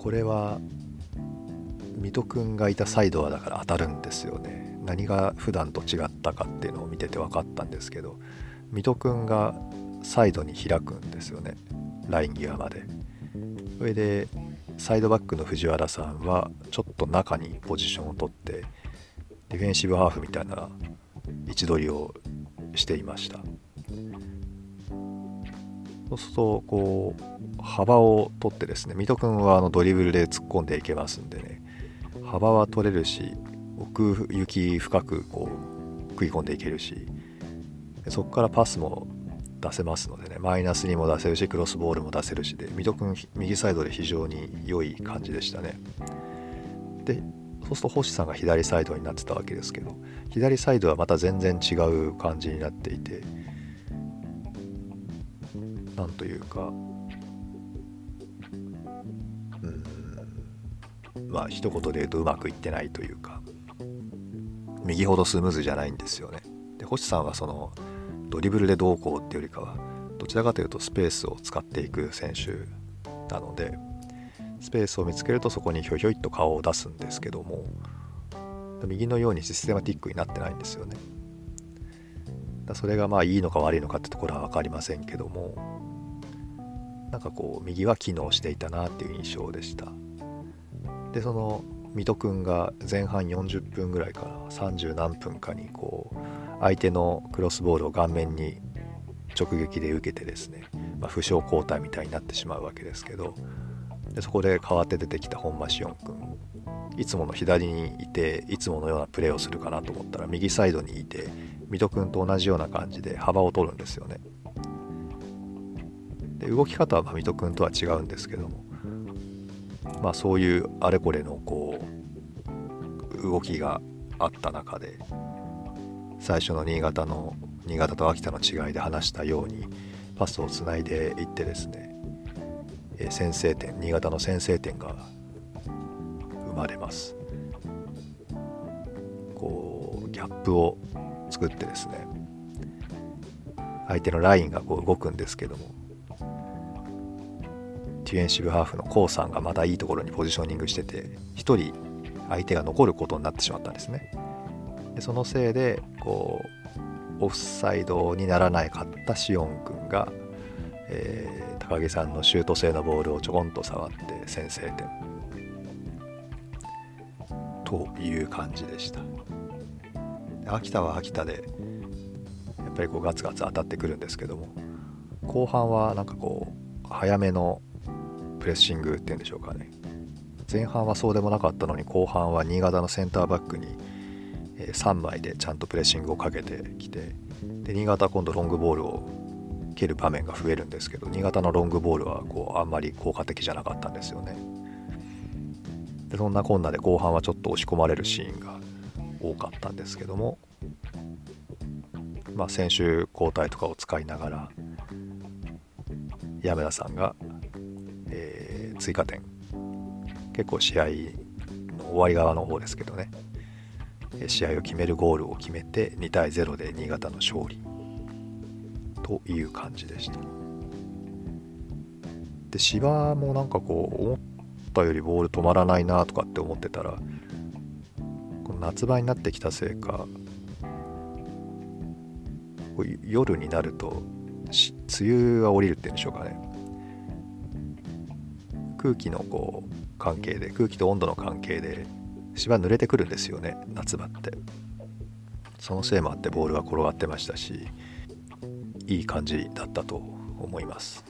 これは水戸君がいたサイドはだから当たるんですよね。何が普段と違ったかっていうのを見てて分かったんですけど水戸君がサイドに開くんですよね。ライン際まで。それでサイドバックの藤原さんはちょっと中にポジションを取ってディフェンシブハーフみたいな位置取りをしていました。そうするとこう幅を取ってですね水戸君はあのドリブルで突っ込んでいけますんでね幅は取れるし奥行き深くこう食い込んでいけるしそこからパスも出せますのでねマイナスにも出せるしクロスボールも出せるしで水戸君右サイドで非常に良い感じでしたね。でそうすると星さんが左サイドになってたわけですけど左サイドはまた全然違う感じになっていてなんというか。うん。まあ一言で言うとうまくいってないというか。右ほどスムーズじゃないんですよね。で星さんはそのドリブルでどうこうっていうよりかはどちらかというとスペースを使っていく選手なのでスペースを見つけるとそこにひょひょいっと顔を出すんですけども右のようにシステマティックになってないんですよね。だそれがまあいいのか悪いのかってところは分かりませんけどもなんかこう右は機能していたなっていう印象でした。でその水戸君が前半40分ぐらいから30何分かにこう相手のクロスボールを顔面に直撃で受けてですね、まあ、負傷交代みたいになってしまうわけですけどでそこで代わって出てきた本間紫音君いつもの左にいていつものようなプレーをするかなと思ったら右サイドにいて水戸君と同じような感じで幅を取るんですよね。で動き方は水戸君とは違うんですけどもまあそういうあれこれのこう動きがあった中で最初の新潟の新潟と秋田の違いで話したようにパスをつないでいってですね、え、先制点新潟の先制点が生まれます。こうギャップを作ってですね相手のラインがこう動くんですけどもディフェンシブハーフのコウさんがまたいいところにポジショニングしてて1人相手が残ることになってしまったんですね。でそのせいでこうオフサイドにならないかったシオン君が、えー、高木さんのシュート性のボールをちょこんと触って先制点という感じでした秋田は秋田でやっぱりこうガツガツ当たってくるんですけども後半はなんかこう早めのプレッシングっていうんでしょうかね。前半はそうでもなかったのに後半は新潟のセンターバックに3枚でちゃんとプレッシングをかけてきてで新潟は今度ロングボールを蹴る場面が増えるんですけど新潟のロングボールはこうあんまり効果的じゃなかったんですよね。でそんなこんなで後半はちょっと押し込まれるシーンが多かったんですけどもまあ選手交代とかを使いながら山田さんが、えー、追加点。結構試合の終わり側の方ですけどね。試合を決めるゴールを決めて2対0で新潟の勝利。という感じでした。で芝もなんかこう思ったよりボール止まらないなとかって思ってたら夏場になってきたせいか夜になると梅雨が降りるっていうんでしょうかね。空気のこう関係で空気と温度の関係で芝濡れてくるんですよね夏場って。そのせいもあってボールは転がってましたしいい感じだったと思います。